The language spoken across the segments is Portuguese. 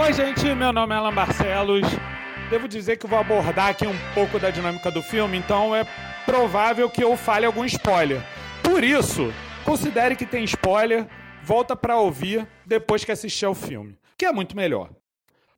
Oi, gente, meu nome é Alan Barcelos. Devo dizer que vou abordar aqui um pouco da dinâmica do filme, então é provável que eu fale algum spoiler. Por isso, considere que tem spoiler, volta para ouvir depois que assistir ao filme, que é muito melhor.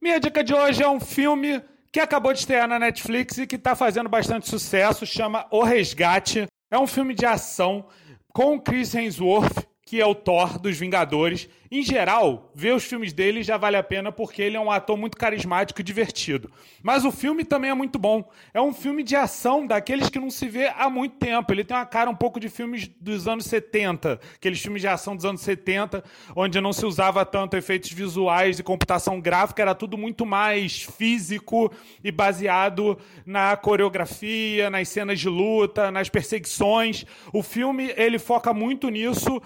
Minha dica de hoje é um filme que acabou de estrear na Netflix e que está fazendo bastante sucesso, chama O Resgate. É um filme de ação com Chris Hemsworth que é o Thor dos Vingadores. Em geral, ver os filmes dele já vale a pena porque ele é um ator muito carismático e divertido. Mas o filme também é muito bom. É um filme de ação daqueles que não se vê há muito tempo. Ele tem uma cara um pouco de filmes dos anos 70, aqueles filmes de ação dos anos 70, onde não se usava tanto efeitos visuais e computação gráfica, era tudo muito mais físico e baseado na coreografia, nas cenas de luta, nas perseguições. O filme ele foca muito nisso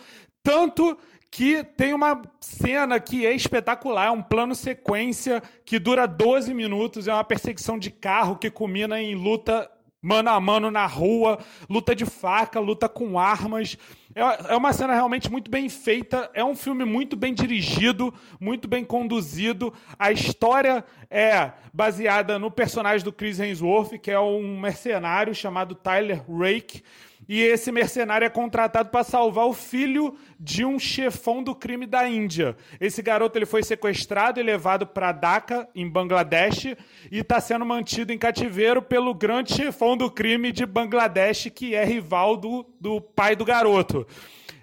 tanto que tem uma cena que é espetacular, é um plano sequência que dura 12 minutos, é uma perseguição de carro que culmina em luta mano a mano na rua, luta de faca, luta com armas. É, é uma cena realmente muito bem feita, é um filme muito bem dirigido, muito bem conduzido. A história é baseada no personagem do Chris Hemsworth, que é um mercenário chamado Tyler Rake e esse mercenário é contratado para salvar o filho de um chefão do crime da Índia. Esse garoto ele foi sequestrado e levado para Dhaka, em Bangladesh, e está sendo mantido em cativeiro pelo grande chefão do crime de Bangladesh, que é rival do, do pai do garoto.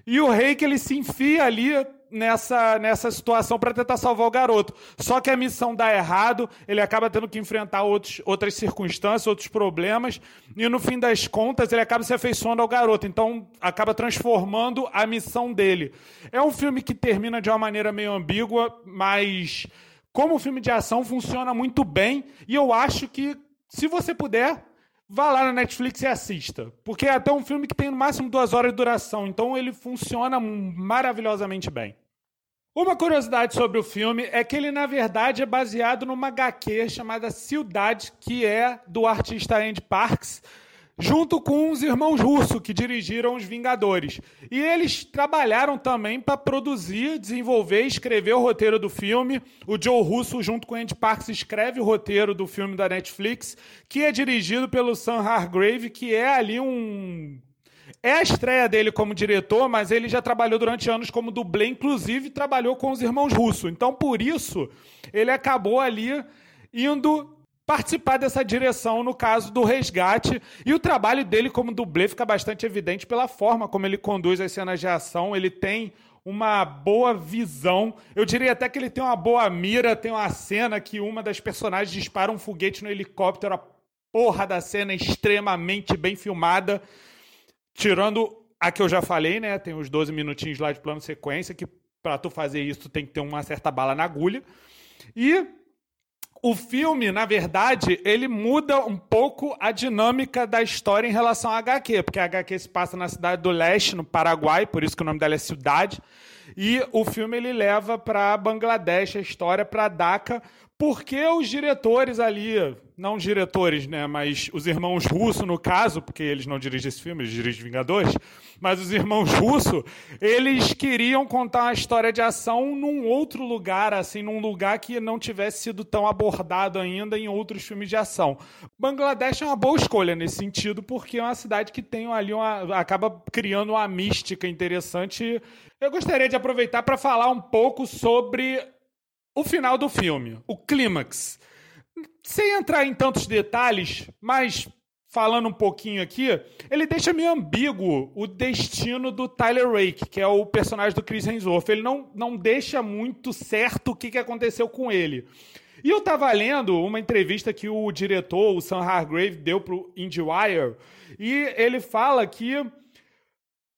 E o rei que ele se enfia ali nessa, nessa situação para tentar salvar o garoto. Só que a missão dá errado, ele acaba tendo que enfrentar outros, outras circunstâncias, outros problemas, e no fim das contas ele acaba se afeiçoando ao garoto. Então acaba transformando a missão dele. É um filme que termina de uma maneira meio ambígua, mas como filme de ação funciona muito bem, e eu acho que se você puder, vá lá na Netflix e assista. Porque é até um filme que tem no máximo duas horas de duração, então ele funciona maravilhosamente bem. Uma curiosidade sobre o filme é que ele, na verdade, é baseado numa HQ chamada Cidade, que é do artista Andy Parks, junto com os irmãos Russo, que dirigiram Os Vingadores. E eles trabalharam também para produzir, desenvolver escrever o roteiro do filme. O Joe Russo, junto com Andy Parks, escreve o roteiro do filme da Netflix, que é dirigido pelo Sam Hargrave, que é ali um é a estreia dele como diretor, mas ele já trabalhou durante anos como dublê, inclusive trabalhou com os irmãos Russo. Então, por isso, ele acabou ali indo participar dessa direção no caso do resgate. E o trabalho dele como dublê fica bastante evidente pela forma como ele conduz as cenas de ação. Ele tem uma boa visão. Eu diria até que ele tem uma boa mira. Tem uma cena que uma das personagens dispara um foguete no helicóptero. A porra da cena é extremamente bem filmada. Tirando a que eu já falei, né? Tem os 12 minutinhos lá de plano sequência, que para tu fazer isso tu tem que ter uma certa bala na agulha. E o filme, na verdade, ele muda um pouco a dinâmica da história em relação à HQ, porque a HQ se passa na cidade do leste, no Paraguai, por isso que o nome dela é Cidade. E o filme ele leva para Bangladesh a história para Dhaka, porque os diretores ali, não diretores, né, mas os irmãos Russo, no caso, porque eles não dirigem esse filme, eles dirigem Vingadores, mas os irmãos Russo, eles queriam contar uma história de ação num outro lugar, assim, num lugar que não tivesse sido tão abordado ainda em outros filmes de ação. Bangladesh é uma boa escolha nesse sentido, porque é uma cidade que tem ali uma, acaba criando uma mística interessante. Eu gostaria de aproveitar para falar um pouco sobre o final do filme, o clímax. Sem entrar em tantos detalhes, mas falando um pouquinho aqui, ele deixa meio ambíguo o destino do Tyler Rake, que é o personagem do Chris Hemsworth. Ele não, não deixa muito certo o que, que aconteceu com ele. E eu estava lendo uma entrevista que o diretor, o Sam Hargrave, deu para o IndieWire, e ele fala que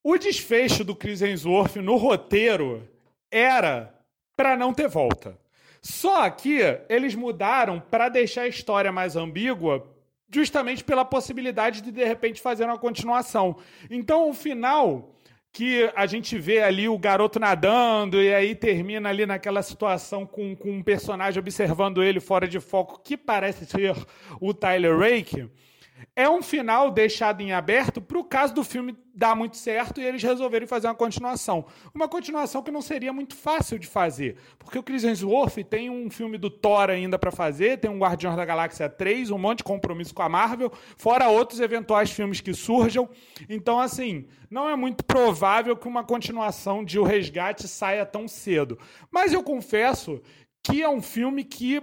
o desfecho do Chris Hemsworth no roteiro era para não ter volta. Só que eles mudaram para deixar a história mais ambígua, justamente pela possibilidade de de repente fazer uma continuação. Então, o final que a gente vê ali o garoto nadando e aí termina ali naquela situação com, com um personagem observando ele fora de foco que parece ser o Tyler Rake, é um final deixado em aberto para o caso do filme dar muito certo e eles resolverem fazer uma continuação. Uma continuação que não seria muito fácil de fazer, porque o Chris Hemsworth tem um filme do Thor ainda para fazer, tem um Guardiões da Galáxia 3, um monte de compromisso com a Marvel, fora outros eventuais filmes que surjam. Então, assim, não é muito provável que uma continuação de O Resgate saia tão cedo. Mas eu confesso que é um filme que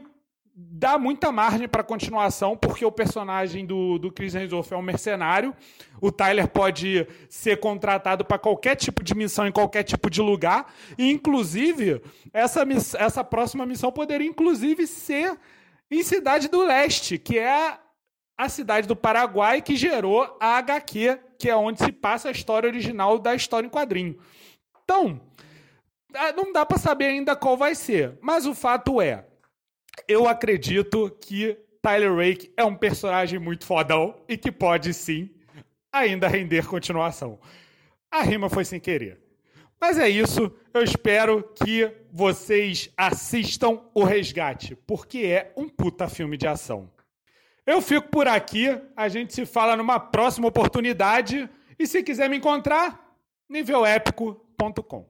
dá muita margem para continuação, porque o personagem do, do Chris Hemsworth é um mercenário. O Tyler pode ser contratado para qualquer tipo de missão em qualquer tipo de lugar. E, inclusive, essa, essa próxima missão poderia, inclusive, ser em Cidade do Leste, que é a cidade do Paraguai que gerou a HQ, que é onde se passa a história original da história em quadrinho. Então, ah, não dá para saber ainda qual vai ser, mas o fato é, eu acredito que Tyler Rake é um personagem muito fodão e que pode sim ainda render continuação. A rima foi sem querer. Mas é isso. Eu espero que vocês assistam O Resgate, porque é um puta filme de ação. Eu fico por aqui. A gente se fala numa próxima oportunidade. E se quiser me encontrar, nivelépico.com.